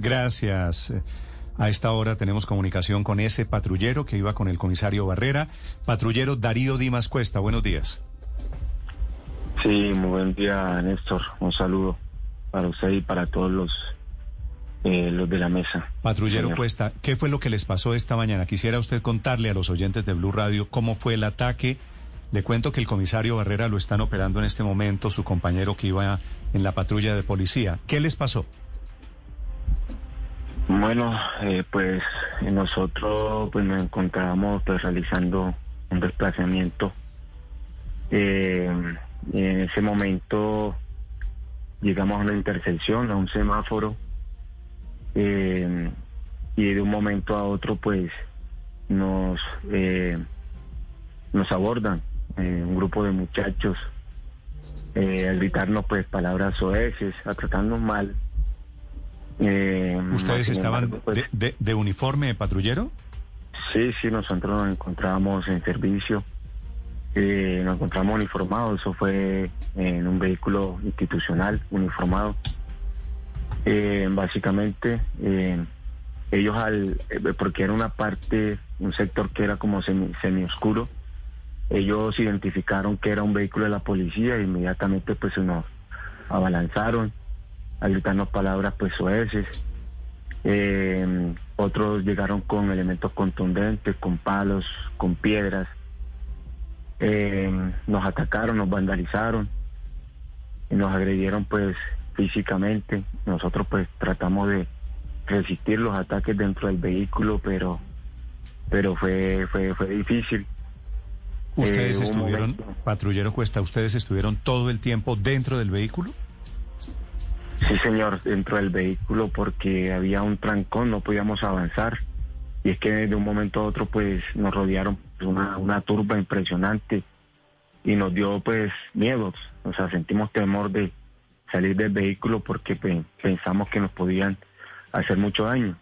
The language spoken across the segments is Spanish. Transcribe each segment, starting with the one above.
Gracias. A esta hora tenemos comunicación con ese patrullero que iba con el comisario Barrera. Patrullero Darío Dimas Cuesta, buenos días. Sí, muy buen día, Néstor. Un saludo para usted y para todos los, eh, los de la mesa. Patrullero Señor. Cuesta, ¿qué fue lo que les pasó esta mañana? Quisiera usted contarle a los oyentes de Blue Radio cómo fue el ataque. Le cuento que el comisario Barrera lo están operando en este momento, su compañero que iba en la patrulla de policía. ¿Qué les pasó? Bueno, eh, pues nosotros pues nos encontrábamos pues realizando un desplazamiento. Eh, en ese momento llegamos a una intersección, a un semáforo, eh, y de un momento a otro pues nos nos abordan un grupo de muchachos eh, gritarnos pues palabras soeces, a tratarnos mal. Eh, ¿Ustedes estaban embargo, pues, de, de- de uniforme patrullero? Sí, sí, nosotros nos encontrábamos en servicio, eh, nos encontramos uniformados, eso fue en un vehículo institucional uniformado. Eh, básicamente, ellos al, porque era una parte, un sector que era como semi, semioscuro, ellos identificaron que era un vehículo de la policía e inmediatamente pues se nos abalanzaron a gritarnos palabras pues soeces. Eh, otros llegaron con elementos contundentes, con palos, con piedras. Eh, nos atacaron, nos vandalizaron y nos agredieron pues físicamente. Nosotros pues tratamos de resistir los ataques dentro del vehículo, pero pero fue fue fue difícil. ¿Ustedes Eh, estuvieron, momento. patrullero Cuesta, ustedes estuvieron todo el tiempo dentro del vehículo? Sí, señor, dentro del vehículo porque había un trancón, no podíamos avanzar. Y es que de un momento a otro pues nos rodearon una, una turba impresionante y nos dio pues miedos. O sea, sentimos temor de salir del vehículo porque pe- pensamos que nos podían hacer mucho daño.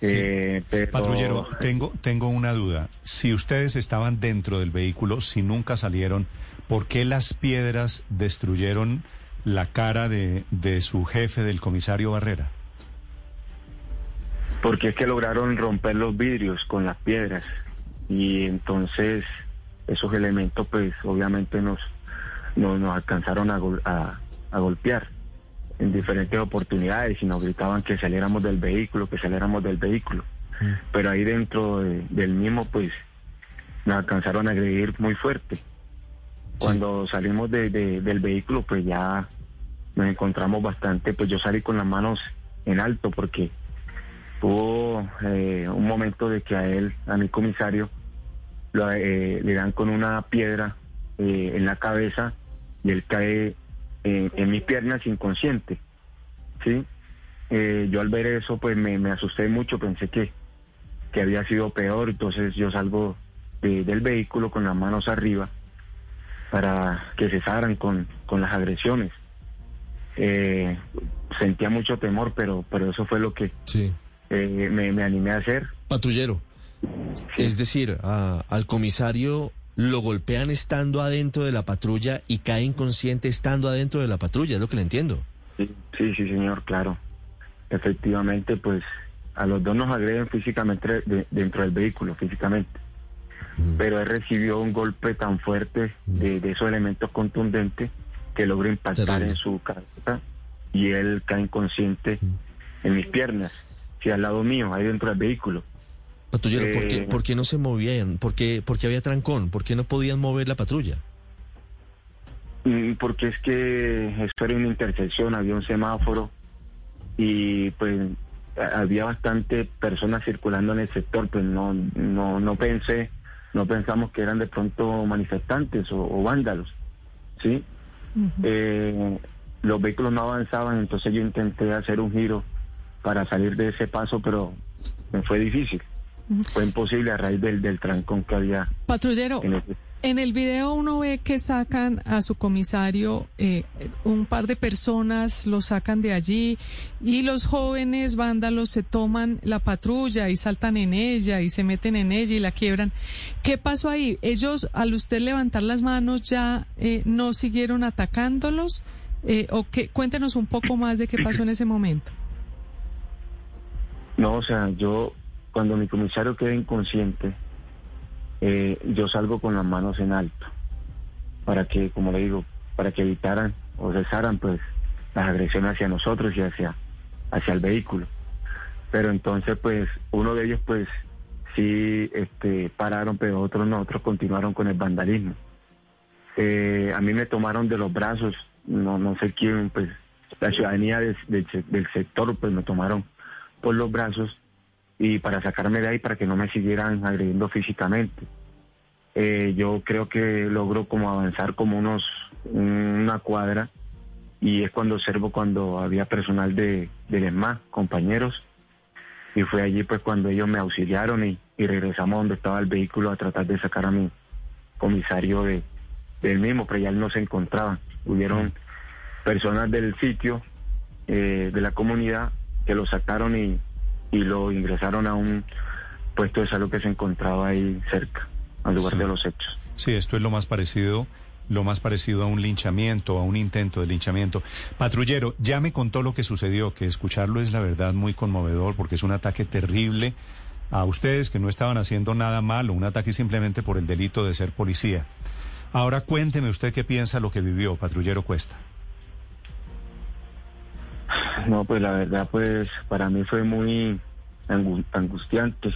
Eh, pero- Patrullero, tengo, tengo una duda. Si ustedes estaban dentro del vehículo, si nunca salieron, ¿por qué las piedras destruyeron la cara de, de su jefe, del comisario Barrera? porque es que lograron romper los vidrios con las piedras y entonces esos elementos pues obviamente nos nos, nos alcanzaron a, gol- a, a golpear en diferentes oportunidades y nos gritaban que saliéramos del vehículo, que saliéramos del vehículo. Pero ahí dentro de- del mismo pues nos alcanzaron a agredir muy fuerte. Cuando salimos de- de- del vehículo pues ya nos encontramos bastante, pues yo salí con las manos en alto porque hubo eh, un momento de que a él, a mi comisario, lo, eh, le dan con una piedra eh, en la cabeza y él cae en, en mis piernas inconsciente. ¿sí? Eh, yo al ver eso pues me, asusté mucho, pensé que, que había sido peor, entonces yo salgo de- del vehículo con las manos arriba para que cesaran con, con las agresiones. Eh, sentía mucho temor, pero, pero eso fue lo que Sí. eh, me, me animé a hacer. Patrullero. Es decir, a- al comisario lo golpean estando adentro de la patrulla y cae inconsciente estando adentro de la patrulla, es lo que le entiendo. Sí, sí, sí, señor, claro. Efectivamente, pues a los dos nos agreden físicamente de- dentro del vehículo, físicamente. Pero él recibió un golpe tan fuerte de, de esos elementos contundentes que logró impactar Terrible. en su cabeza y él cae inconsciente en mis piernas, sí, al lado mío, ahí dentro del vehículo. Patrullero, ¿por, qué, Eh. por qué no se movían? ¿Por qué, por qué había trancón? ¿Por qué no podían mover la patrulla? Mm, Porque es que esto era una intersección, había un semáforo y pues había bastante personas circulando en el sector, pues no, no, no pensé, no pensamos que eran de pronto manifestantes o, o vándalos, ¿sí? Eh, los vehículos no avanzaban, entonces yo intenté hacer un giro para salir de ese paso, pero me fue difícil. Fue imposible a raíz del, del trancón que había. Patrullero, en ese- en el video uno ve que sacan a su comisario, eh, un par de personas lo sacan de allí y los jóvenes vándalos se toman la patrulla y saltan en ella y se meten en ella y la quiebran. ¿Qué pasó ahí? Ellos, al usted levantar las manos, ya eh, no siguieron atacándolos. Eh, o qué? Cuéntenos un poco más de qué pasó en ese momento. No, o sea, yo cuando mi comisario queda inconsciente, eh, yo salgo con las manos en alto para que, como le digo, para que evitaran o cesaran pues las agresiones hacia nosotros y hacia, hacia el vehículo. Pero entonces pues uno de ellos pues sí este, pararon, pero otros no, otros continuaron con el vandalismo. Eh, a mí me tomaron de los brazos, no, no sé quién, pues la ciudadanía del- del se- del sector pues me tomaron por los brazos y para sacarme de ahí para que no me siguieran agrediendo físicamente. Eh, yo creo que logro como avanzar como unos una cuadra y es cuando observo cuando había personal de del compañeros, y fue allí pues cuando ellos me auxiliaron y, y regresamos donde estaba el vehículo a tratar de sacar a mi comisario de, del mismo, pero ya él no se encontraba. Hubieron personas del sitio, eh, de la comunidad, que lo sacaron y, y lo ingresaron a un puesto de salud que se encontraba ahí cerca, al lugar Sí. de los hechos. Sí, esto es lo más parecido, lo más parecido a un linchamiento, a un intento de linchamiento. Patrullero, ya me contó lo que sucedió, que escucharlo es la verdad muy conmovedor porque es un ataque terrible a ustedes que no estaban haciendo nada malo, un ataque simplemente por el delito de ser policía. Ahora cuénteme usted qué piensa lo que vivió, patrullero Cuesta. No, pues la verdad, pues para mí fue muy angu- angustiante.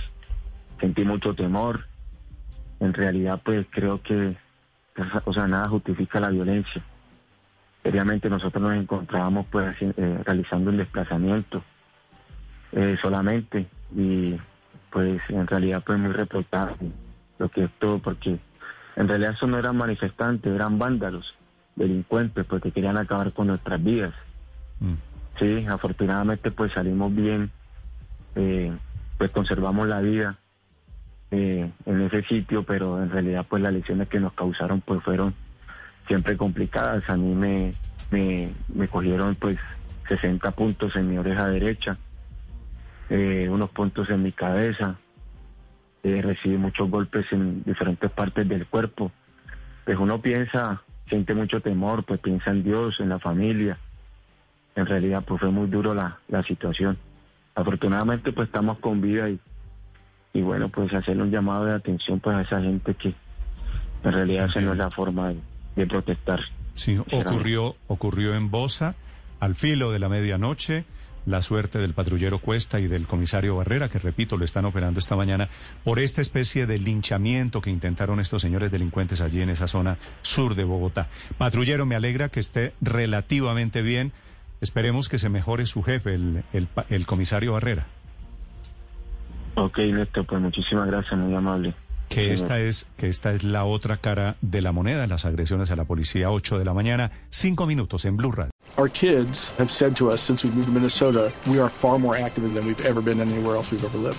Sentí mucho temor. En realidad, pues creo que, o sea, nada justifica la violencia. Seriamente nosotros nos encontrábamos pues eh, realizando un desplazamiento eh, solamente y pues en realidad pues muy reportado lo que es todo porque en realidad eso no eran manifestantes, eran vándalos, delincuentes, porque querían acabar con nuestras vidas. Mm. Sí, afortunadamente pues salimos bien, eh, pues conservamos la vida eh, en ese sitio, pero en realidad pues las lesiones que nos causaron pues fueron siempre complicadas. A mí me, me, me cogieron pues 60 puntos en mi oreja derecha, eh, unos puntos en mi cabeza, recibí muchos golpes en diferentes partes del cuerpo. Pues uno piensa, siente mucho temor, pues piensa en Dios, en la familia en realidad pues fue muy duro la, la situación. Afortunadamente pues estamos con vida y, y bueno pues hacerle un llamado de atención pues a esa gente que en realidad esa no es la forma de, de protestar. Sí, ocurrió, ocurrió en Bosa, al filo de la medianoche. La suerte del patrullero Cuesta y del comisario Barrera, que repito, lo están operando esta mañana, por esta especie de linchamiento que intentaron estos señores delincuentes allí en esa zona sur de Bogotá. Patrullero, me alegra que esté relativamente bien. Esperemos que se mejore su jefe, el, el, pa- el comisario Barrera. Ok, Néstor, pues muchísimas gracias, muy amable. Que esta es, que esta es la otra cara de la moneda, las agresiones a la policía, 8 de la mañana, 5 minutos en Blue Radio. Our kids have said to us since we moved to Minnesota, we are far more active than we've ever been anywhere else we've ever lived.